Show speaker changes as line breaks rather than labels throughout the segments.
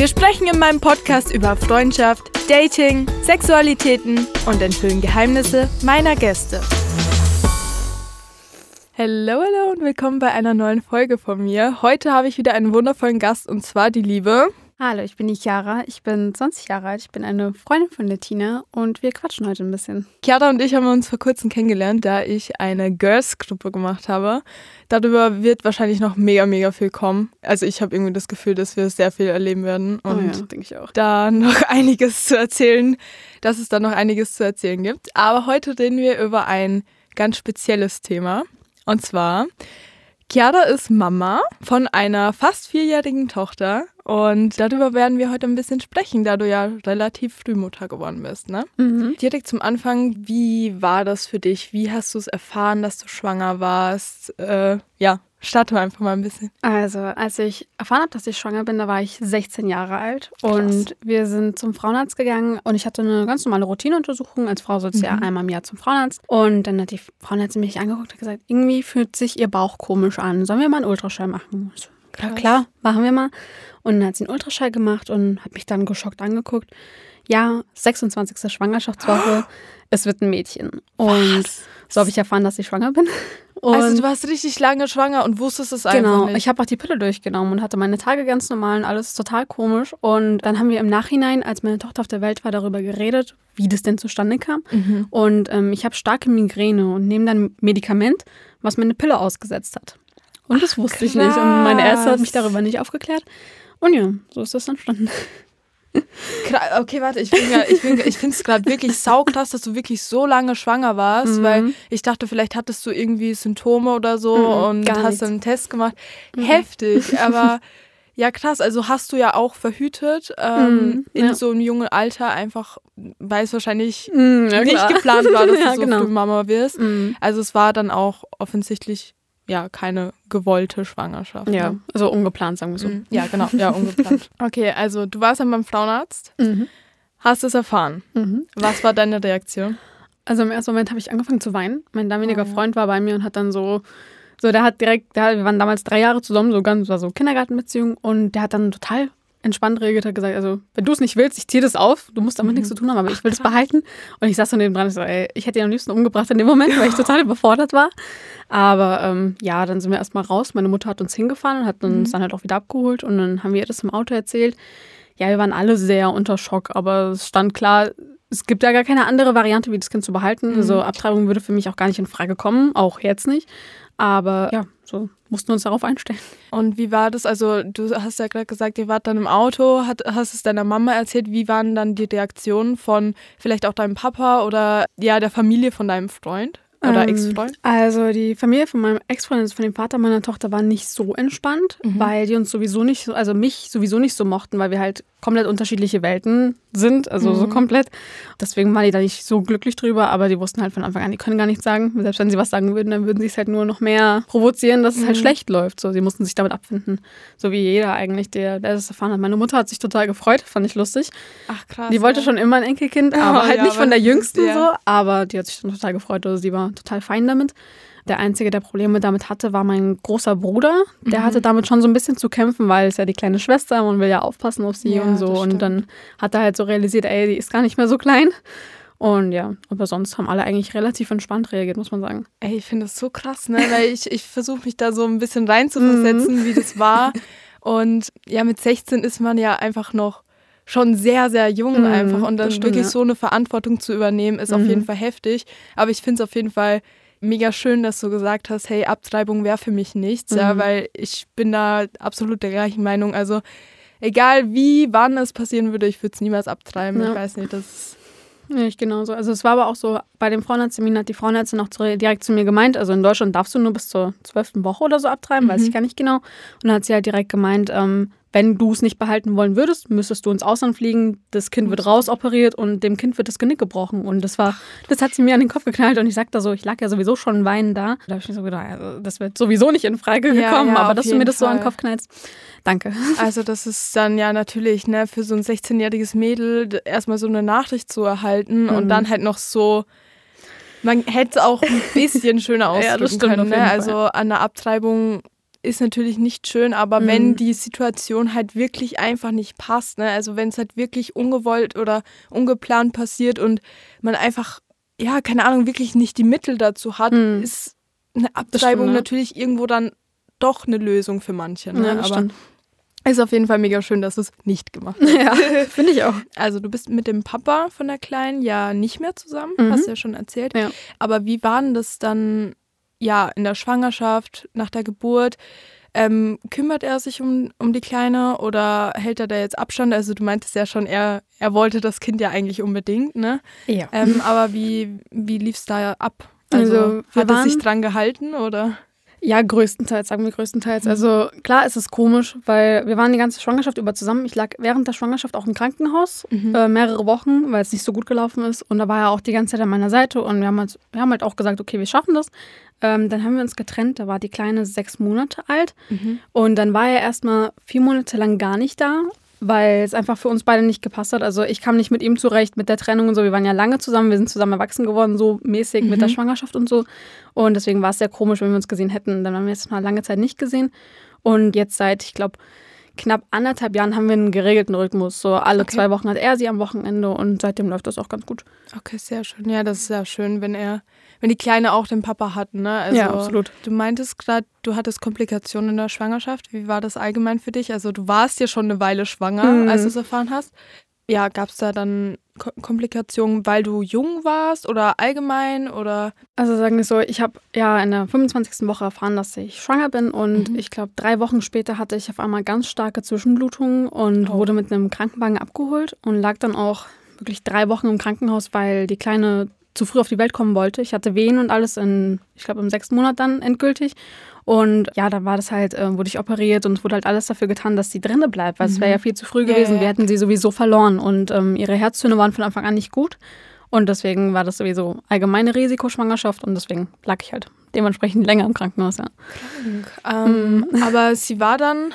Wir sprechen in meinem Podcast über Freundschaft, Dating, Sexualitäten und enthüllen Geheimnisse meiner Gäste. Hallo, hallo und willkommen bei einer neuen Folge von mir. Heute habe ich wieder einen wundervollen Gast und zwar die liebe
Hallo, ich bin die Chiara. Ich bin 20 Jahre alt. Ich bin eine Freundin von der Tina und wir quatschen heute ein bisschen.
Chiara und ich haben uns vor kurzem kennengelernt, da ich eine Girls-Gruppe gemacht habe. Darüber wird wahrscheinlich noch mega, mega viel kommen. Also ich habe irgendwie das Gefühl, dass wir sehr viel erleben werden und
oh ja, denke ich auch.
da noch einiges zu erzählen, dass es da noch einiges zu erzählen gibt. Aber heute reden wir über ein ganz spezielles Thema. Und zwar, Chiara ist Mama von einer fast vierjährigen Tochter und darüber werden wir heute ein bisschen sprechen, da du ja relativ früh Mutter geworden bist, ne?
Mhm.
Direkt zum Anfang, wie war das für dich? Wie hast du es erfahren, dass du schwanger warst? Äh, ja, starte einfach mal ein bisschen.
Also, als ich erfahren habe, dass ich schwanger bin, da war ich 16 Jahre alt und wir sind zum Frauenarzt gegangen und ich hatte eine ganz normale Routineuntersuchung. Als Frau sollst du ja
Mhm.
einmal im Jahr zum Frauenarzt. Und dann hat die Frauenärztin mich angeguckt und gesagt, irgendwie fühlt sich ihr Bauch komisch an. Sollen wir mal einen Ultraschall machen? So, klar,
Krass.
klar, machen wir mal. Und dann hat sie einen Ultraschall gemacht und hat mich dann geschockt angeguckt. Ja, 26. Schwangerschaftswoche, es wird ein Mädchen. Und so habe ich erfahren, dass ich schwanger bin. Und
also du warst richtig lange schwanger und wusstest es einfach
Genau,
nicht.
ich habe auch die Pille durchgenommen und hatte meine Tage ganz normal und alles total komisch. Und dann haben wir im Nachhinein, als meine Tochter auf der Welt war, darüber geredet, wie das denn zustande kam.
Mhm.
Und ähm, ich habe starke Migräne und nehme dann Medikament, was meine Pille ausgesetzt hat. Und das wusste ich nicht. Und meine Ärzte hat mich
krass.
darüber nicht aufgeklärt. Und ja, so ist das entstanden.
Okay, warte, ich, ja, ich, ich finde es gerade wirklich saukrass, dass du wirklich so lange schwanger warst,
Mhm.
weil ich dachte, vielleicht hattest du irgendwie Symptome oder so
Mhm,
und hast
nichts.
dann einen Test gemacht. Heftig, aber ja krass, also hast du ja auch verhütet ähm,
Mhm,
in
ja.
so einem jungen Alter, einfach, weil es wahrscheinlich
Mm, ja,
nicht geplant war, dass du so
genau.
früh Mama wirst.
Mm.
Also es war dann auch offensichtlich ja keine gewollte Schwangerschaft.
Ja,
ne?
also ungeplant, sagen wir so.
Mhm. Ja, genau, ja, ungeplant. Okay, also du warst dann beim Frauenarzt,
Mhm.
hast es erfahren.
Mhm.
Was war deine Reaktion?
Also im ersten Moment habe ich angefangen zu weinen. Mein damaliger
Oh ja.
Freund war bei mir und hat dann so, so der hat direkt, der, wir waren damals drei Jahre zusammen, so ganz, war so Kindergartenbeziehung und der hat dann total entspannt reagiert, hat gesagt, also wenn du es nicht willst, ich ziehe das auf, du musst damit
Mhm.
nichts zu tun haben, aber ich will das behalten. Und ich saß so neben dran und so, ey, ich hätte ihn am liebsten umgebracht in dem Moment, weil ich total überfordert war. Aber ähm, ja, dann sind wir erstmal raus. Meine Mutter hat uns hingefahren und hat uns
Mhm.
dann halt auch wieder abgeholt und dann haben wir ihr das im Auto erzählt. Ja, wir waren alle sehr unter Schock, aber es stand klar, es gibt ja gar keine andere Variante, wie das Kind zu behalten.
Mhm.
Also Abtreibung würde für mich auch gar nicht in Frage kommen, auch jetzt nicht. Aber ja, so mussten wir uns darauf einstellen.
Und wie war das? Also, du hast ja gerade gesagt, ihr wart dann im Auto, hat, hast es deiner Mama erzählt. Wie waren dann die Reaktionen von vielleicht auch deinem Papa oder ja, der Familie von deinem Freund oder
Ähm,
Ex-Freund?
Also die Familie von meinem Ex-Freund, also von dem Vater meiner Tochter, war nicht so entspannt,
Mhm.
weil die uns sowieso nicht, so- also mich sowieso nicht so mochten, weil wir halt komplett unterschiedliche Welten sind, also so
Mhm.
komplett. Deswegen waren die da nicht so glücklich drüber, aber die wussten halt von Anfang an, die können gar nichts sagen. Selbst wenn sie was sagen würden, dann würden sie es halt nur noch mehr provozieren, dass es halt
Mhm.
schlecht läuft. So, sie mussten sich damit abfinden. So wie jeder eigentlich, der, der das erfahren hat. Meine Mutter hat sich total gefreut, fand ich lustig.
Ach krass.
Die wollte
ja.
schon immer ein Enkelkind, aber
Oh,
halt
ja,
nicht von
aber
der
das ist-
Jüngsten
ja.
so. Aber die hat sich dann total gefreut. Also sie war total fein damit. Der Einzige, der Probleme damit hatte, war mein großer Bruder. Der
Mhm.
hatte damit schon so ein bisschen zu kämpfen, weil es ja die kleine Schwester, man will ja aufpassen auf sie
Ja,
und so. Und dann hat er halt so realisiert, ey, die ist gar nicht mehr so klein. Und ja, aber sonst haben alle eigentlich relativ entspannt reagiert, muss man sagen.
Ey, ich finde das so krass, ne? Weil ich, ich versuche mich da so ein bisschen reinzuversetzen, wie das war. Und ja, mit 16 ist man ja einfach noch schon sehr, sehr jung
Mhm,
einfach. Und dann
das stimmt,
wirklich
ja.
so eine Verantwortung zu übernehmen, ist auf
Mhm.
jeden Fall heftig. Aber ich finde es auf jeden Fall mega schön, dass du gesagt hast, hey, Abtreibung wäre für mich nichts, ja,
Mhm.
weil ich bin da absolut der gleichen Meinung. Also egal wie, wann es passieren würde, ich würde es niemals abtreiben.
Ja.
Ich weiß nicht, das ist
Ja, ich genauso. Also es war aber auch so, bei dem Frauenarzttermin hat die Frauenärztin auch zu, direkt zu mir gemeint, also in Deutschland darfst du nur bis zur zwölften Woche oder so abtreiben, weiß
Mhm.
ich gar nicht genau. Und dann hat sie halt direkt gemeint, ähm, wenn du es nicht behalten wollen würdest, müsstest du ins Ausland fliegen, das Kind wird rausoperiert und dem Kind wird das Genick gebrochen. Und das war, das hat sie mir an den Kopf geknallt und ich sagte so, ich lag ja sowieso schon weinend da. Da habe ich mir so gedacht, also, das wird sowieso nicht in Frage gekommen, ja, ja, aber dass du mir das Fall. so an den Kopf knallst. Danke.
Also das ist dann ja natürlich, ne, für so ein 16-jähriges Mädel erstmal so eine Nachricht zu erhalten mhm. und dann halt noch so man hätte es auch ein bisschen schöner ausdrücken ja, können. Ne? Also an der Abtreibung ist natürlich nicht schön, aber mhm. wenn die Situation halt wirklich einfach nicht passt, ne? also wenn es halt wirklich ungewollt oder ungeplant passiert und man einfach, ja, keine Ahnung, wirklich nicht die Mittel dazu hat, mhm. ist eine Abtreibung stimmt, natürlich irgendwo dann doch eine Lösung für manche. Ne?
Ja, aber stimmt.
ist auf jeden Fall mega schön, dass du es nicht gemacht hast.
Ja, finde ich auch.
Also du bist mit dem Papa von der Kleinen ja nicht mehr zusammen, mhm. hast du ja schon erzählt. Ja. Aber wie war denn das dann ja, in der Schwangerschaft, nach der Geburt, ähm, kümmert er sich um, um die Kleine oder hält er da jetzt Abstand? Also du meintest ja schon, er, er wollte das Kind ja eigentlich unbedingt, ne?
Ja.
Ähm, aber wie, wie lief es da ab? Also, also hat er sich dran gehalten oder?
Ja, größtenteils, sagen wir größtenteils. Mhm. Also klar ist es komisch, weil wir waren die ganze Schwangerschaft über zusammen. Ich lag während der Schwangerschaft auch im Krankenhaus, mhm. äh, mehrere Wochen, weil es nicht so gut gelaufen ist. Und da war er auch die ganze Zeit an meiner Seite und wir haben halt, wir haben halt auch gesagt, okay, wir schaffen das. Ähm, dann haben wir uns getrennt, da war die Kleine sechs Monate alt. Mhm. Und dann war er erstmal vier Monate lang gar nicht da weil es einfach für uns beide nicht gepasst hat. Also ich kam nicht mit ihm zurecht mit der Trennung und so. Wir waren ja lange zusammen, wir sind zusammen erwachsen geworden, so mäßig mhm. mit der mhm. Schwangerschaft und so. Und deswegen war es sehr komisch, wenn wir uns gesehen hätten. Dann haben wir jetzt mal lange Zeit nicht gesehen. Und jetzt seit, ich glaube, knapp anderthalb Jahren haben wir einen geregelten Rhythmus. So alle okay. zwei Wochen hat er sie am Wochenende und seitdem läuft das auch ganz gut.
Okay, sehr schön. Ja, das ist sehr schön, wenn er, wenn die Kleine auch den Papa hat, ne?
Also, ja, absolut.
Du meintest gerade, du hattest Komplikationen in der Schwangerschaft. Wie war das allgemein für dich? Also du warst ja schon eine Weile schwanger, mhm. als du es erfahren hast. Ja, gab es da dann Komplikationen, weil du jung warst oder allgemein oder?
Also sagen wir so, ich habe ja in der 25. Woche erfahren, dass ich schwanger bin und mhm. ich glaube drei Wochen später hatte ich auf einmal ganz starke Zwischenblutungen und oh. wurde mit einem Krankenwagen abgeholt und lag dann auch wirklich drei Wochen im Krankenhaus, weil die Kleine zu früh auf die Welt kommen wollte. Ich hatte Wehen und alles in, ich glaube, im sechsten Monat dann endgültig. Und ja, dann war das halt, äh, wurde ich operiert und es wurde halt alles dafür getan, dass sie drinne bleibt, weil mhm. es wäre ja viel zu früh gewesen. Ja, Wir hätten sie sowieso verloren und ähm, ihre Herztöne waren von Anfang an nicht gut. Und deswegen war das sowieso allgemeine Risikoschwangerschaft und deswegen lag ich halt dementsprechend länger im Krankenhaus. Ja.
Ähm, mhm. Aber sie war dann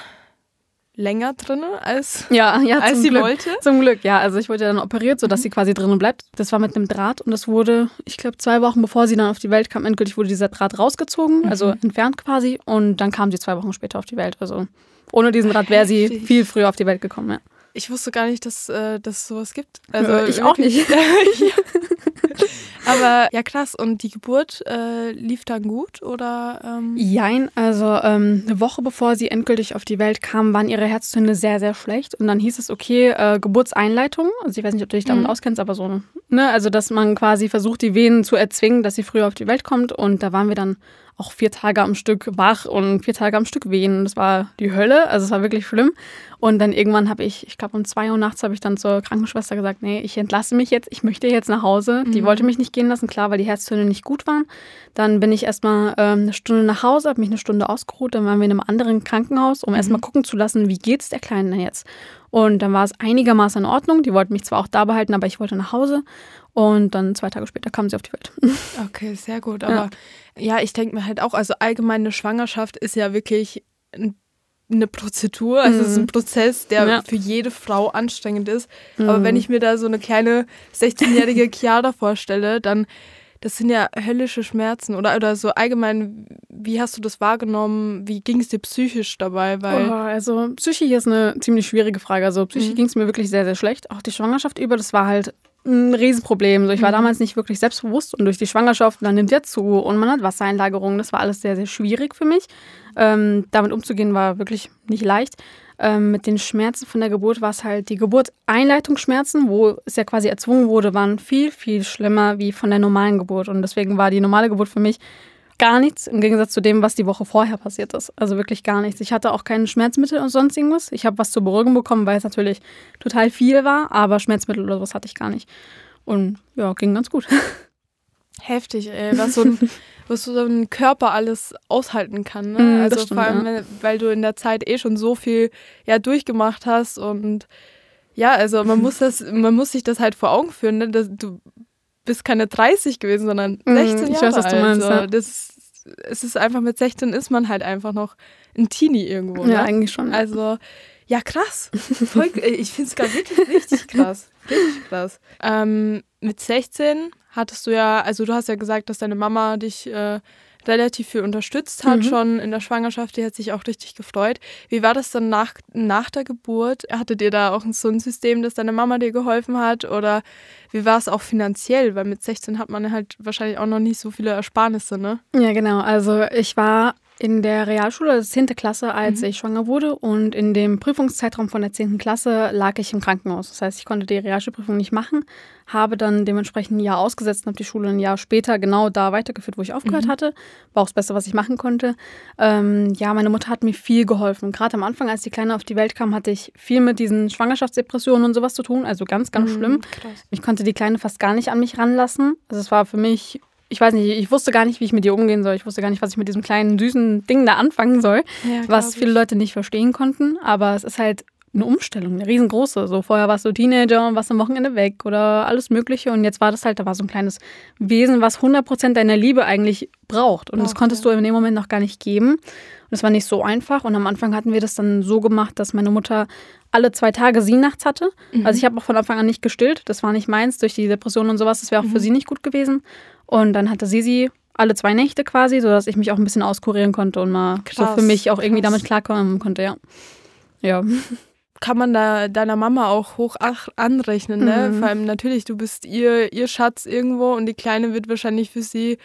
länger drin, als,
ja, ja,
als sie
Glück.
wollte?
Zum Glück, ja. Also ich wurde ja dann operiert, sodass mhm. sie quasi drinnen bleibt. Das war mit einem Draht und das wurde, ich glaube, zwei Wochen bevor sie dann auf die Welt kam, endgültig wurde dieser Draht rausgezogen, mhm. also entfernt quasi. Und dann kam sie zwei Wochen später auf die Welt. Also ohne diesen Draht wäre sie viel früher auf die Welt gekommen, ja.
Ich wusste gar nicht, dass, äh, dass es sowas gibt.
Also ja, ich auch nicht.
Aber ja, krass. Und die Geburt äh, lief dann gut oder? Ähm?
Jein, also ähm, eine Woche bevor sie endgültig auf die Welt kam, waren ihre Herztöne sehr, sehr schlecht. Und dann hieß es, okay, äh, Geburtseinleitung. Also ich weiß nicht, ob du dich damit mhm. auskennst, aber so, ne? Also dass man quasi versucht, die Venen zu erzwingen, dass sie früher auf die Welt kommt. Und da waren wir dann auch vier Tage am Stück wach und vier Tage am Stück wehen. Das war die Hölle, also es war wirklich schlimm. Und dann irgendwann habe ich, ich glaube um zwei Uhr nachts habe ich dann zur Krankenschwester gesagt, nee, ich entlasse mich jetzt, ich möchte jetzt nach Hause. Mhm. Die wollte mich nicht gehen lassen, klar, weil die Herztöne nicht gut waren. Dann bin ich erstmal ähm, eine Stunde nach Hause, habe mich eine Stunde ausgeruht, dann waren wir in einem anderen Krankenhaus, um mhm. erstmal gucken zu lassen, wie geht es der Kleinen jetzt. Und dann war es einigermaßen in Ordnung. Die wollten mich zwar auch da behalten, aber ich wollte nach Hause. Und dann zwei Tage später kam sie auf die Welt.
Okay, sehr gut. Aber ja, ja ich denke mir halt auch, also allgemeine Schwangerschaft ist ja wirklich eine Prozedur, also es ist ein mhm. Prozess, der ja. für jede Frau anstrengend ist. Mhm. Aber wenn ich mir da so eine kleine 16-jährige Chiara vorstelle, dann das sind ja höllische Schmerzen oder, oder so allgemein, wie hast du das wahrgenommen? Wie ging es dir psychisch dabei? Weil
oh, also psychisch ist eine ziemlich schwierige Frage. Also psychisch mhm. ging es mir wirklich sehr, sehr schlecht. Auch die Schwangerschaft über, das war halt ein Riesenproblem. So, ich war mhm. damals nicht wirklich selbstbewusst und durch die Schwangerschaft, dann nimmt ja zu und man hat Wassereinlagerungen. Das war alles sehr, sehr schwierig für mich. Ähm, damit umzugehen war wirklich nicht leicht. Ähm, mit den Schmerzen von der Geburt war es halt die Geburtseinleitungsschmerzen, wo es ja quasi erzwungen wurde, waren viel, viel schlimmer wie von der normalen Geburt. Und deswegen war die normale Geburt für mich gar nichts im Gegensatz zu dem, was die Woche vorher passiert ist. Also wirklich gar nichts. Ich hatte auch keine Schmerzmittel und sonst irgendwas. Ich habe was zur Beruhigung bekommen, weil es natürlich total viel war, aber Schmerzmittel oder sowas hatte ich gar nicht. Und ja, ging ganz gut.
Heftig, ey, was so ein, was so ein Körper alles aushalten kann. Ne?
Mm, das
also
stimmt,
vor allem,
ja.
weil du in der Zeit eh schon so viel ja, durchgemacht hast und ja, also man muss das, man muss sich das halt vor Augen führen, ne? dass du bist keine 30 gewesen, sondern
Mm,
16
ich
Jahre
weiß,
alt.
meinst,
so.
ja.
das, es ist einfach mit 16 ist man halt einfach noch ein Teenie irgendwo. Ne?
Ja, eigentlich schon.
Also, ja, krass. Voll, ich finde es gerade wirklich richtig krass. Richtig krass. Ähm, mit 16 hattest du ja, also du hast ja gesagt, dass deine Mama dich äh, relativ viel unterstützt hat,
Mhm.
schon in der Schwangerschaft. Die hat sich auch richtig gefreut. Wie war das dann nach, nach der Geburt? Hattet ihr da auch so ein System, dass deine Mama dir geholfen hat? Oder wie war es auch finanziell? Weil mit 16 hat man halt wahrscheinlich auch noch nicht so viele Ersparnisse, ne?
Ja, genau. Also ich war in der Realschule, also 10. Klasse, als ich schwanger wurde. Und in dem Prüfungszeitraum von der 10. Klasse lag ich im Krankenhaus. Das heißt, ich konnte die Realschulprüfung nicht machen, habe dann dementsprechend ein Jahr ausgesetzt und habe die Schule ein Jahr später genau da weitergeführt, wo ich aufgehört hatte. War auch das Beste, was ich machen konnte. Ähm, ja, meine Mutter hat mir viel geholfen. Gerade am Anfang, als die Kleine auf die Welt kam, hatte ich viel mit diesen Schwangerschaftsdepressionen und sowas zu tun. Also ganz, ganz schlimm.
Krass.
Ich konnte die Kleine fast gar nicht an mich ranlassen. Also es war für mich, ich weiß nicht, ich wusste gar nicht, wie ich mit ihr umgehen soll. Ich wusste gar nicht, was ich mit diesem kleinen, süßen Ding da anfangen soll,
Ja,
was viele. Leute nicht verstehen konnten. Aber es ist halt eine Umstellung, eine riesengroße. So vorher warst du Teenager und warst am Wochenende weg oder alles Mögliche. Und jetzt war das halt, da war so ein kleines Wesen, was 100% deiner Liebe eigentlich braucht. Und das
Braucht,
konntest du in dem Moment noch gar nicht geben. Und es war nicht so einfach. Und am Anfang hatten wir das dann so gemacht, dass meine Mutter alle zwei Tage sie nachts hatte.
Mhm.
Also ich habe auch von Anfang an nicht gestillt. Das war nicht meins durch die Depression und sowas. Das wäre auch
Mhm.
für sie nicht gut gewesen. Und dann hatte sie sie alle zwei Nächte quasi, sodass ich mich auch ein bisschen auskurieren konnte und mal so
Krass,
für mich auch irgendwie
krass.
damit klarkommen konnte, ja. Ja.
kann man da deiner Mama auch hoch anrechnen, ne?
Mhm.
Vor allem natürlich, du bist ihr, ihr Schatz irgendwo und die Kleine wird wahrscheinlich für sie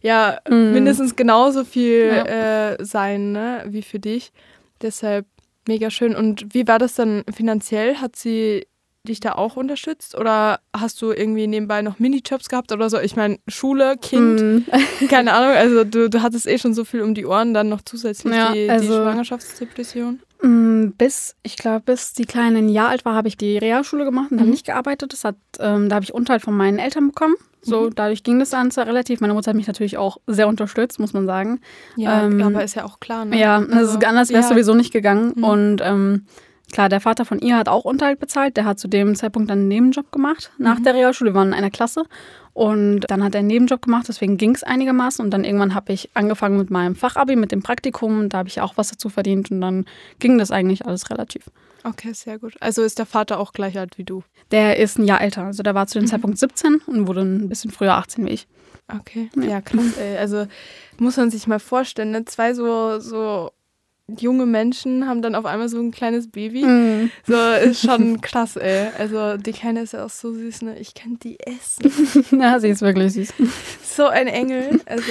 ja
Mhm.
mindestens genauso viel
Ja.
äh, sein, ne? Wie für dich. Deshalb mega schön. Und wie war das dann finanziell? Hat sie dich da auch unterstützt? Oder hast du irgendwie nebenbei noch Minijobs gehabt oder so? Ich meine, Schule, Kind,
Mhm.
keine Ahnung. Also du, du hattest eh schon so viel um die Ohren, dann noch zusätzlich
Ja,
die, die
also-
Schwangerschaftsdepression.
Mm, Bis, ich glaube, bis die Kleine ein Jahr alt war, habe ich die Realschule gemacht und habe
Mhm.
nicht gearbeitet. Das hat, ähm, da habe ich Unterhalt von meinen Eltern bekommen. So,
Mhm.
dadurch ging das dann zwar relativ. Meine Mutter hat mich natürlich auch sehr unterstützt, muss man sagen.
Ja,
Ähm,
aber ist ja auch klar, ne?
Ja, also anders wäre es
ja.
sowieso nicht gegangen.
Mhm.
Und ähm, klar, der Vater von ihr hat auch Unterhalt bezahlt. Der hat zu dem Zeitpunkt dann einen Nebenjob gemacht nach
Mhm.
der Realschule. Wir waren in einer Klasse. Und dann hat er einen Nebenjob gemacht, deswegen ging es einigermaßen. Und dann irgendwann habe ich angefangen mit meinem Fachabi, mit dem Praktikum. Und da habe ich auch was dazu verdient. Und dann ging das eigentlich alles relativ.
Okay, sehr gut. Also ist der Vater auch gleich alt wie du.
Der ist ein Jahr älter. Also der war zu dem
Mhm.
Zeitpunkt 17 und wurde ein bisschen früher 18 wie ich.
Okay.
Ja.
Ja, krass, ey. Also muss man sich mal vorstellen, ne? zwei so, so junge Menschen haben dann auf einmal so ein kleines Baby.
Mhm.
So ist schon krass, ey. Also die Kleine ist ja auch so süß, ne? Ich kann die essen.
ja, sie ist wirklich süß.
So ein Engel. Also.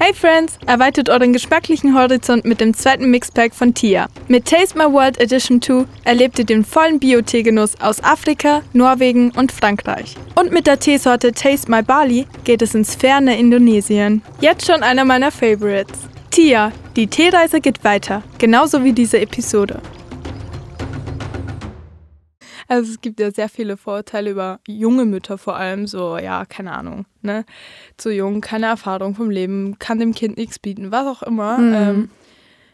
Hey Friends, erweitert euren geschmacklichen Horizont mit dem zweiten Mixpack von Tia. Mit Taste My World Edition 2 erlebt ihr den vollen Bio-Teegenuss aus Afrika, Norwegen und Frankreich. Und mit der Teesorte Taste My Bali geht es ins ferne Indonesien. Jetzt schon einer meiner Favorites. Tia, die Teereise geht weiter, genauso wie diese Episode. Also es gibt ja sehr viele Vorurteile über junge Mütter vor allem, so, ja, keine Ahnung, ne? Zu jung, keine Erfahrung vom Leben, kann dem Kind nichts bieten, was auch immer.
Mhm.
Ähm,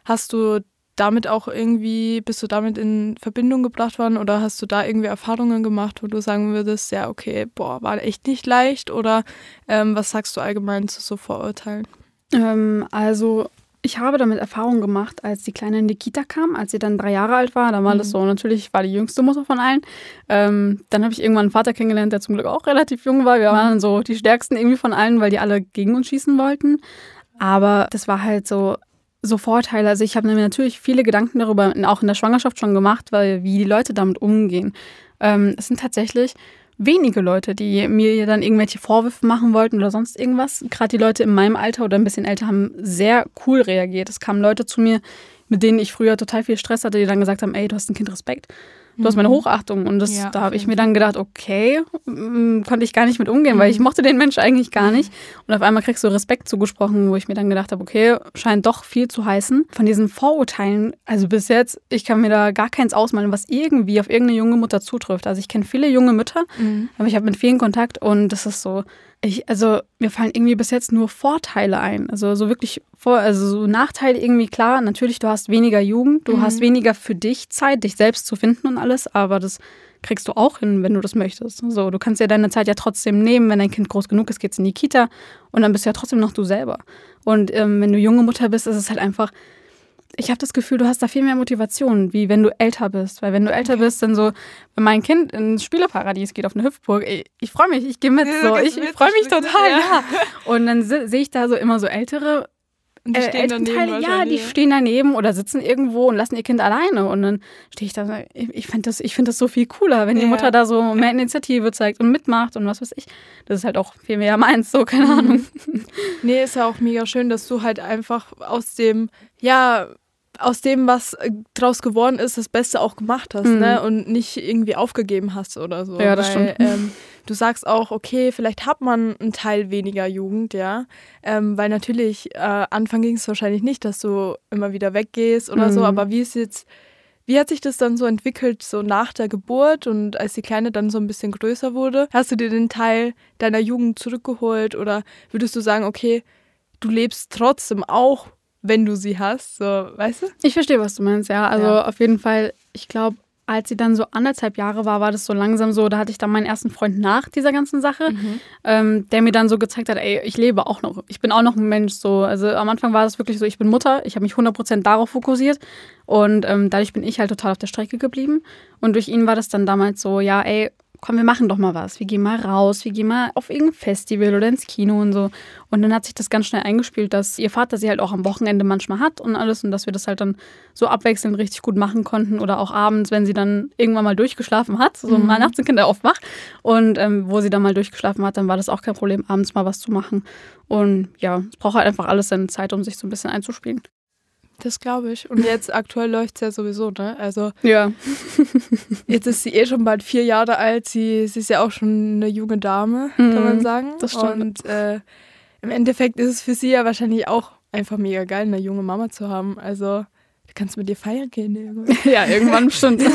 hast du damit auch irgendwie, bist du damit in Verbindung gebracht worden oder hast du da irgendwie Erfahrungen gemacht, wo du sagen würdest, ja, okay, boah, war echt nicht leicht oder ähm, was sagst du allgemein zu so Vorurteilen?
Ähm, also, ich habe damit Erfahrung gemacht, als die Kleine in die Kita kam, als sie dann drei Jahre alt war. Da war das
Mhm.
so, natürlich ich war die jüngste Mutter von allen. Ähm, dann habe ich irgendwann einen Vater kennengelernt, der zum Glück auch relativ jung war. Wir
Mhm.
waren so die stärksten irgendwie von allen, weil die alle gegen uns schießen wollten. Aber das war halt so, so Vorteile. Also ich habe mir natürlich viele Gedanken darüber, auch in der Schwangerschaft schon gemacht, weil wie die Leute damit umgehen. Ähm, es sind tatsächlich wenige Leute, die mir dann irgendwelche Vorwürfe machen wollten oder sonst irgendwas. Gerade die Leute in meinem Alter oder ein bisschen älter haben sehr cool reagiert. Es kamen Leute zu mir, mit denen ich früher total viel Stress hatte, die dann gesagt haben, ey, du hast ein Kind Respekt. Du hast meine Hochachtung. Und das,
Ja,
da habe ich mir dann gedacht, okay, mm, konnte ich gar nicht mit umgehen, weil ich mochte den Mensch eigentlich gar nicht. Und auf einmal kriegst du Respekt zugesprochen, wo ich mir dann gedacht habe, okay, scheint doch viel zu heißen. Von diesen Vorurteilen, also bis jetzt, ich kann mir da gar keins ausmalen, was irgendwie auf irgendeine junge Mutter zutrifft. Also ich kenne viele junge Mütter,
Mhm.
aber ich habe mit vielen Kontakt und das ist so, ich, also mir fallen irgendwie bis jetzt nur Vorteile ein. Also so wirklich vor, also so Nachteile irgendwie klar. Natürlich, du hast weniger Jugend, du
Mhm.
hast weniger für dich Zeit, dich selbst zu finden und alles, aber das kriegst du auch hin, wenn du das möchtest. So, du kannst ja deine Zeit ja trotzdem nehmen, wenn dein Kind groß genug ist, geht's in die Kita und dann bist du ja trotzdem noch du selber. Und ähm, wenn du junge Mutter bist, ist es halt einfach, ich habe das Gefühl, du hast da viel mehr Motivation, wie wenn du älter bist. Weil wenn du älter bist, dann so, wenn mein Kind ins Spieleparadies geht auf eine Hüpfburg, ich, ich freue mich, ich gehe mit. So, ich
mit,
freue mich total, ja. Und dann se- sehe ich da so immer so ältere
Und die
äh,
stehen daneben
ja, die stehen daneben oder sitzen irgendwo und lassen ihr Kind alleine. Und dann stehe ich da, so, ich, ich finde das, ich find das so viel cooler, wenn die
Ja.
Mutter da so mehr Initiative zeigt und mitmacht und was weiß ich. Das ist halt auch viel mehr meins, so, keine
Mhm.
Ahnung.
Nee, ist ja auch mega schön, dass du halt einfach aus dem, ja, aus dem, was äh, draus geworden ist, das Beste auch gemacht hast,
Mhm.
ne? Und nicht irgendwie aufgegeben hast oder so.
Ja, das
Weil,
stimmt.
Ähm, du sagst auch, okay, vielleicht hat man einen Teil weniger Jugend, ja. Ähm, weil natürlich, äh, Anfang ging es wahrscheinlich nicht, dass du immer wieder weggehst oder so,
Mhm.
aber wie ist jetzt. Wie hat sich das dann so entwickelt, so nach der Geburt und als die Kleine dann so ein bisschen größer wurde? Hast du dir den Teil deiner Jugend zurückgeholt oder würdest du sagen, okay, du lebst trotzdem auch, wenn du sie hast, so, weißt du?
Ich verstehe, was du meinst, ja. Also
Ja.
auf jeden Fall, ich glaube, als sie dann so anderthalb Jahre war, war das so langsam so, da hatte ich dann meinen ersten Freund nach dieser ganzen Sache, ähm, der mir dann so gezeigt hat, ey, ich lebe auch noch, ich bin auch noch ein Mensch so. Also am Anfang war das wirklich so, ich bin Mutter, ich habe mich 100% darauf fokussiert und ähm, dadurch bin ich halt total auf der Strecke geblieben und durch ihn war das dann damals so, ja, ey, komm, wir machen doch mal was. Wir gehen mal raus, wir gehen mal auf irgendein Festival oder ins Kino und so. Und dann hat sich das ganz schnell eingespielt, dass ihr Vater sie halt auch am Wochenende manchmal hat und alles und dass wir das halt dann so abwechselnd richtig gut machen konnten oder auch abends, wenn sie dann irgendwann mal durchgeschlafen hat, so mal nachts sind Kinder oft wach und ähm, wo sie dann mal durchgeschlafen hat, dann war das auch kein Problem, abends mal was zu machen. Und ja, es braucht halt einfach alles seine Zeit, um sich so ein bisschen einzuspielen.
Das glaube ich. Und jetzt aktuell läuft es ja sowieso, ne? Also
Ja.
jetzt ist sie eh schon bald vier Jahre alt. Sie, sie ist ja auch schon eine junge Dame, kann
Mhm,
man sagen.
das stimmt.
Und äh, im Endeffekt ist es für sie ja wahrscheinlich auch einfach mega geil, eine junge Mama zu haben. Also du kannst mit ihr feiern gehen. irgendwann.
ja, irgendwann bestimmt.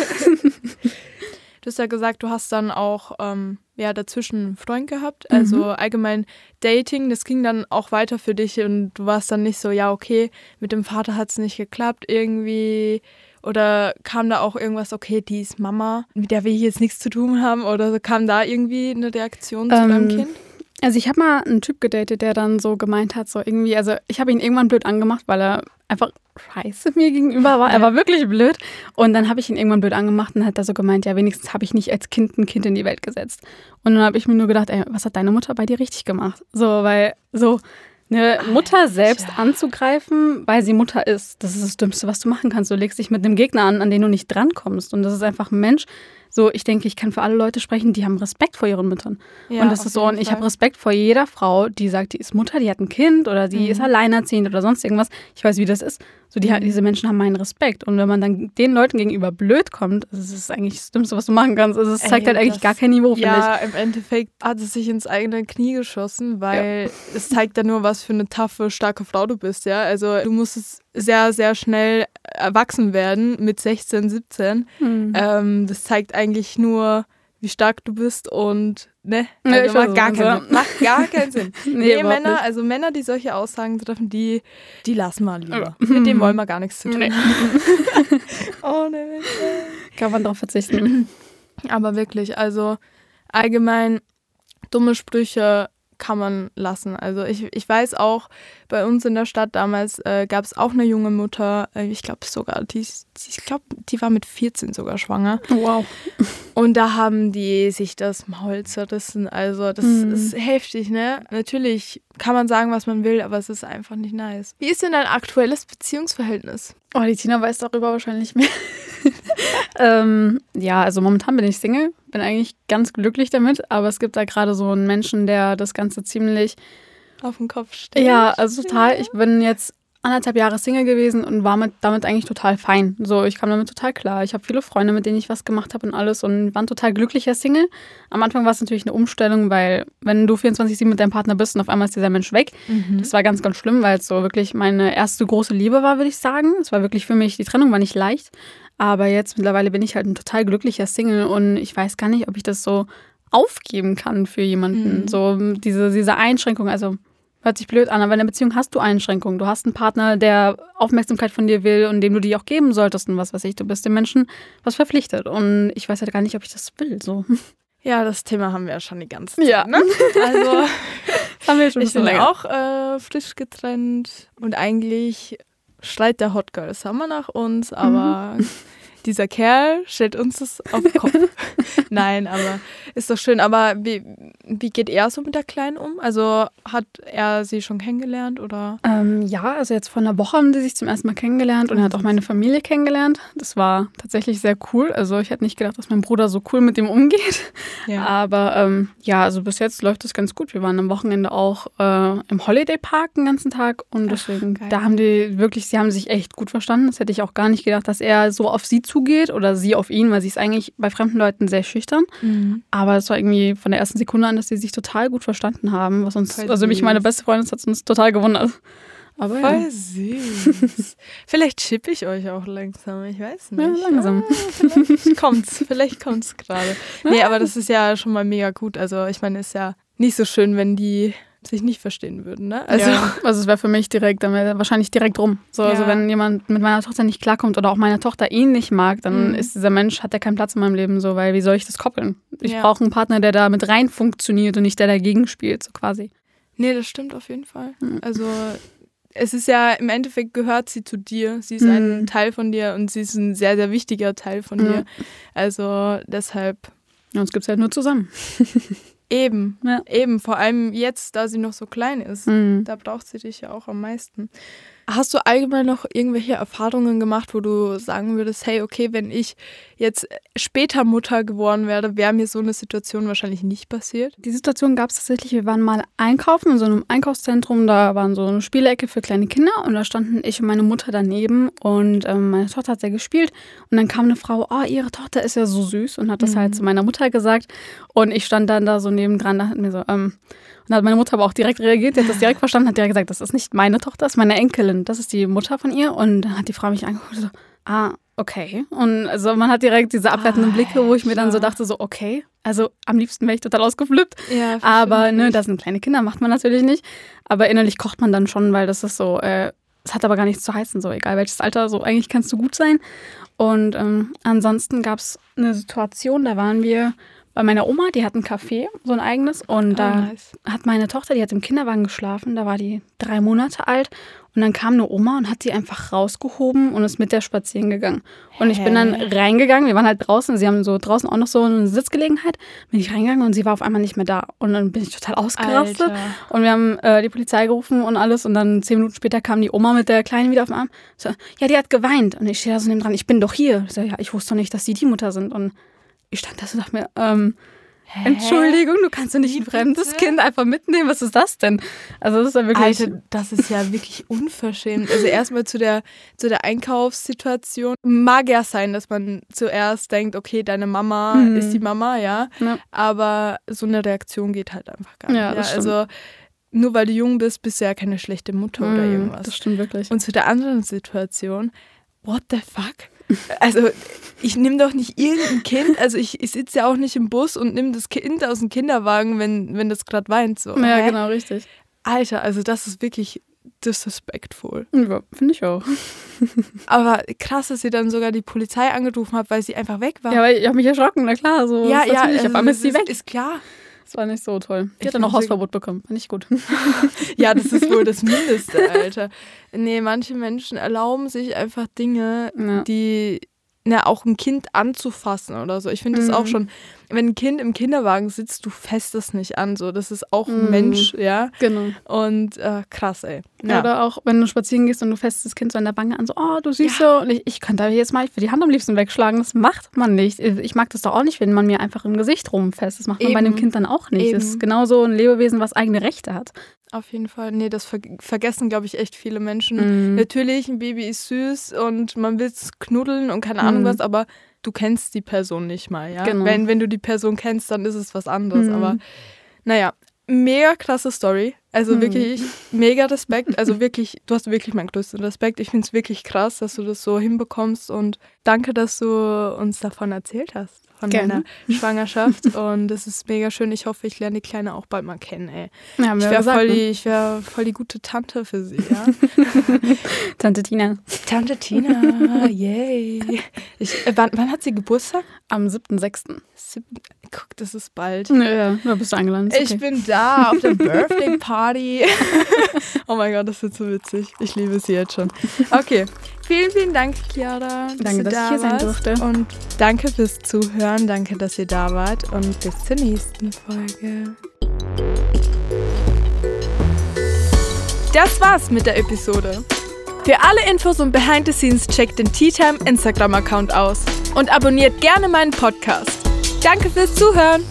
Du hast ja gesagt, du hast dann auch ähm, ja, dazwischen einen Freund gehabt. Also allgemein Dating, das ging dann auch weiter für dich und du warst dann nicht so, ja, okay, mit dem Vater hat es nicht geklappt irgendwie. Oder kam da auch irgendwas, okay, die ist Mama, mit der will ich jetzt nichts zu tun haben? Oder kam da irgendwie eine Reaktion zu
Ähm,
deinem Kind?
Also ich habe mal einen Typ gedatet, der dann so gemeint hat, so irgendwie, also ich habe ihn irgendwann blöd angemacht, weil er einfach scheiße mir gegenüber war. Er war wirklich blöd. Und dann habe ich ihn irgendwann blöd angemacht und hat er so gemeint, ja, wenigstens habe ich nicht als Kind ein Kind in die Welt gesetzt. Und dann habe ich mir nur gedacht, ey, was hat deine Mutter bei dir richtig gemacht? So, weil so eine Mutter selbst anzugreifen, weil sie Mutter ist, das ist das Dümmste, was du machen kannst. Du legst dich mit einem Gegner an, an den du nicht drankommst. Und das ist einfach ein Mensch. So, ich denke, ich kann für alle Leute sprechen, die haben Respekt vor ihren Müttern.
Ja,
und das ist so, und ich habe Respekt vor jeder Frau, die sagt, die ist Mutter, die hat ein Kind oder die
Mhm.
ist alleinerziehend oder sonst irgendwas. Ich weiß, wie das ist. So, die,
Mhm.
diese Menschen haben meinen Respekt. Und wenn man dann den Leuten gegenüber blöd kommt, das ist eigentlich das Dümmste, was du machen kannst. Also, es zeigt
Ey,
halt eigentlich gar kein Niveau,
Ja, im Endeffekt hat es sich ins eigene Knie geschossen, weil es zeigt ja nur, was für eine taffe, starke Frau du bist, ja. Also du musstest sehr, sehr schnell erwachsen werden mit 16, 17.
ich. Mhm.
Ähm, das zeigt eigentlich nur, wie stark du bist und ne,
Ja,
also macht gar keinen. Macht gar keinen Sinn.
Nee,
nee, Männer,
nicht.
also Männer, die solche Aussagen treffen, die, die lassen wir lieber.
Ja.
Mit denen wollen wir gar nichts zu tun.
Nee.
oh ne.
Kann man darauf verzichten.
Aber wirklich, also allgemein dumme Sprüche kann man lassen. Also ich, ich weiß auch, bei uns in der Stadt damals äh, gab es auch eine junge Mutter, äh, ich glaube sogar, die, die, ich glaube, die war mit 14 sogar schwanger.
Wow.
Und da haben die sich das Maul zerrissen. Also das
Mhm.
ist heftig, ne? Natürlich kann man sagen, was man will, aber es ist einfach nicht nice. Wie ist denn dein aktuelles Beziehungsverhältnis?
Oh, die Tina weiß darüber wahrscheinlich mehr. ähm, ja, also momentan bin ich Single, bin eigentlich ganz glücklich damit, aber es gibt da gerade so einen Menschen, der das Ganze ziemlich
Auf den Kopf stellen.
Ja, also total. Ich bin jetzt anderthalb Jahre Single gewesen und war mit, damit eigentlich total fein. So, ich kam damit total klar. Ich habe viele Freunde, mit denen ich was gemacht habe und alles und war ein total glücklicher Single. Am Anfang war es natürlich eine Umstellung, weil wenn du 24-7 mit deinem Partner bist und auf einmal ist dieser Mensch weg,
Mhm.
das war ganz, ganz schlimm, weil es so wirklich meine erste große Liebe war, würde ich sagen. Es war wirklich für mich, die Trennung war nicht leicht. Aber jetzt mittlerweile bin ich halt ein total glücklicher Single und ich weiß gar nicht, ob ich das so aufgeben kann für jemanden.
Mhm.
So diese, diese Einschränkung, also hört sich blöd an, aber in der Beziehung hast du Einschränkungen. Du hast einen Partner, der Aufmerksamkeit von dir will und dem du die auch geben solltest und was weiß ich. Du bist dem Menschen was verpflichtet und ich weiß halt gar nicht, ob ich das will. So.
Ja, das Thema haben wir ja schon die ganze Zeit.
Ja.
Ne? Also
haben wir schon ein
ich
bisschen
bin
länger.
auch äh, frisch getrennt und eigentlich schreit der Hot Girl Summer nach uns, aber dieser Kerl stellt uns das auf den Kopf. Nein, aber ist doch schön. Aber wie, wie geht er so mit der Kleinen um? Also hat er sie schon kennengelernt oder?
Ähm, ja, also jetzt vor einer Woche haben die sich zum ersten Mal kennengelernt und er hat auch meine Familie kennengelernt. Das war tatsächlich sehr cool. Also ich hätte nicht gedacht, dass mein Bruder so cool mit ihm umgeht. Aber ähm, ja, also bis jetzt läuft das ganz gut. Wir waren am Wochenende auch äh, im Holiday Park den ganzen Tag und deswegen,
geil.
da haben die wirklich, sie haben sich echt gut verstanden. Das hätte ich auch gar nicht gedacht, dass er so auf sie zugeht oder sie auf ihn, weil sie ist eigentlich bei fremden Leuten sehr schüchtern.
Mhm.
Aber es war irgendwie von der ersten Sekunde an, dass sie sich total gut verstanden haben, was uns,
Voll
also mich, meine beste Freundin, das hat uns total gewundert. Aber ja.
Voll süß. vielleicht chippe ich euch auch langsam, ich weiß nicht.
Ja, langsam.
Ah, vielleicht kommt's, vielleicht kommt's gerade. Nee, aber das ist ja schon mal mega gut. Also ich meine, ist ja nicht so schön, wenn die sich nicht verstehen würden, ne? Also
Also, ja, also es wäre für mich direkt, dann wäre wahrscheinlich direkt rum. So, also
Ja.
wenn jemand mit meiner Tochter nicht klarkommt oder auch meine Tochter ihn nicht mag, dann
Mhm.
ist dieser Mensch, hat er keinen Platz in meinem Leben, so, weil wie soll ich das koppeln? Ich
Ja.
brauche einen Partner, der da mit rein funktioniert und nicht der dagegen spielt, so quasi.
Nee, das stimmt auf jeden Fall.
Mhm.
Also es ist ja im Endeffekt gehört sie zu dir. Sie ist ein
Mhm.
Teil von dir und sie ist ein sehr, sehr wichtiger Teil von dir. Also deshalb
Ja, uns gibt es halt nur zusammen.
eben,
Ja.
eben, vor allem jetzt, da sie noch so klein ist.
Mhm.
Da braucht sie dich ja auch am meisten. Hast du allgemein noch irgendwelche Erfahrungen gemacht, wo du sagen würdest, hey, okay, wenn ich jetzt später Mutter geworden wäre, wäre mir so eine Situation wahrscheinlich nicht passiert?
Die Situation gab es tatsächlich, wir waren mal einkaufen in so einem Einkaufszentrum, da waren so eine Spielecke für kleine Kinder. Und da standen ich und meine Mutter daneben. Und ähm, meine Tochter hat sehr gespielt. Und dann kam eine Frau, oh, ihre Tochter ist ja so süß. Und hat das halt zu meiner Mutter gesagt. Und ich stand dann da so nebendran, da hat mir so, ähm, und da hat meine Mutter aber auch direkt reagiert, die hat das direkt verstanden, hat direkt gesagt, das ist nicht meine Tochter, das ist meine Enkelin, das ist die Mutter von ihr und dann hat die Frau mich angeguckt und so, ah, okay. Und also man hat direkt diese abwertenden Blicke, wo ich mir dann so dachte, so, okay, also am liebsten wäre ich total ausgeflippt.
Ja,
Aber ne, das sind kleine Kinder, macht man natürlich nicht. Aber innerlich kocht man dann schon, weil das ist so, äh, es hat aber gar nichts zu heißen, so egal welches Alter, so eigentlich kannst du gut sein. Und ähm, ansonsten gab es eine Situation, da waren wir bei meiner Oma, die hat ein Café, so ein eigenes. Und da
Ah, nice.
hat meine Tochter, die hat im Kinderwagen geschlafen, da war die drei Monate alt. Und dann kam eine Oma und hat sie einfach rausgehoben und ist mit der spazieren gegangen. Und ich bin dann reingegangen, wir waren halt draußen, sie haben so draußen auch noch so eine Sitzgelegenheit, bin ich reingegangen und sie war auf einmal nicht mehr da. Und dann bin ich total ausgerastet.
Alter.
Und wir haben äh, die Polizei gerufen und alles. Und dann zehn Minuten später kam die Oma mit der Kleinen wieder auf den Arm. So, ja, die hat geweint. Und ich stehe da so neben dran, ich bin doch hier. Ich so, ja, ich wusste doch nicht, dass die die Mutter sind. Und ich stand da so und dachte mir, ähm, Entschuldigung, du kannst doch nicht ein fremdes? Kind einfach mitnehmen. Was ist das denn? Also das ist ja wirklich...
Alter, das ist ja wirklich unverschämt. Also erstmal zu der, zu der Einkaufssituation. Mag ja sein, dass man zuerst denkt, okay, deine Mama
Mhm.
ist die Mama, ja.
Ja.
Aber so eine Reaktion geht halt einfach gar nicht.
Ja, stimmt.
also nur weil du jung bist, bist du ja keine schlechte Mutter oder
Mm,
irgendwas.
Das stimmt wirklich.
Und zu der anderen Situation, what the fuck? Also, ich nehme doch nicht irgendein Kind, also ich, ich sitze ja auch nicht im Bus und nehme das Kind aus dem Kinderwagen, wenn, wenn das gerade weint. So.
ja, genau, richtig.
Alter, also das ist wirklich disrespectful.
Ja, Finde ich auch.
Aber krass, dass ihr dann sogar die Polizei angerufen habt, weil sie einfach weg war.
Ja, weil ich habe mich erschrocken, na klar. So,
ja, ja,
natürlich.
also
auf einmal ist sie weg.
Ist klar.
Das war nicht so toll. Die
Ich
hat dann noch Hausverbot bekommen. Fand ich gut.
Ja, das ist wohl das Mindeste, Alter. Nee, manche Menschen erlauben sich einfach Dinge,
Ja.
die na, auch ein Kind anzufassen oder so. Ich finde das auch
Mhm.
schon, wenn ein Kind im Kinderwagen sitzt, du fässt es nicht an. So, das ist auch ein
Mhm.
Mensch, ja.
Genau.
Und äh, krass, ey. Ja.
Oder auch, wenn du spazieren gehst und du fässt das Kind so an der Wange an, so, oh, du Süße. Und ich, ich könnte da jetzt mal für die Hand am liebsten wegschlagen. Das macht man nicht. Ich mag das doch auch nicht, wenn man mir einfach im Gesicht rumfasst. Das macht man bei
Eben.
einem Kind dann auch nicht. Das
Eben.
ist genauso ein Lebewesen, was eigene Rechte hat.
Auf jeden Fall. Nee, das ver vergessen, glaube ich, echt viele Menschen.
Mhm.
Natürlich, ein Baby ist süß und man will es knuddeln und keine Ahnung
Mhm.
was, aber du kennst die Person nicht mal, ja.
Genau.
Wenn, wenn du die Person kennst, dann ist es was anderes.
Mhm.
Aber naja, mega klasse Story. Also
Mhm.
wirklich mega Respekt. Also wirklich, du hast wirklich meinen größten Respekt. Ich finde es wirklich krass, dass du das so hinbekommst und danke, dass du uns davon erzählt hast. Von
Gerne.
deiner Schwangerschaft und es ist mega schön. Ich hoffe, ich lerne die Kleine auch bald mal kennen, ey.
Ja,
Ich wäre voll,
ne?
wär voll die gute Tante für sie, ja.
Tante Tina.
Tante Tina, yay. Ich, äh, wann, wann hat sie Geburtstag?
Am 7.6.
Sieb- Guck, das ist bald.
Ja, da bist du eingeladen. ist
Ich
okay.
bin da auf der Birthday Party. oh mein Gott, das wird so witzig. Ich liebe sie jetzt schon. Okay, vielen, vielen Dank, Chiara.
Danke,
du
dass ich
da
hier sein durfte.
Und danke fürs Zuhören. Danke, dass ihr da wart. Und bis zur nächsten Folge. Das war's mit der Episode. Für alle Infos und Behind the Scenes checkt den Tea Time Instagram-Account aus und abonniert gerne meinen Podcast. Danke fürs Zuhören.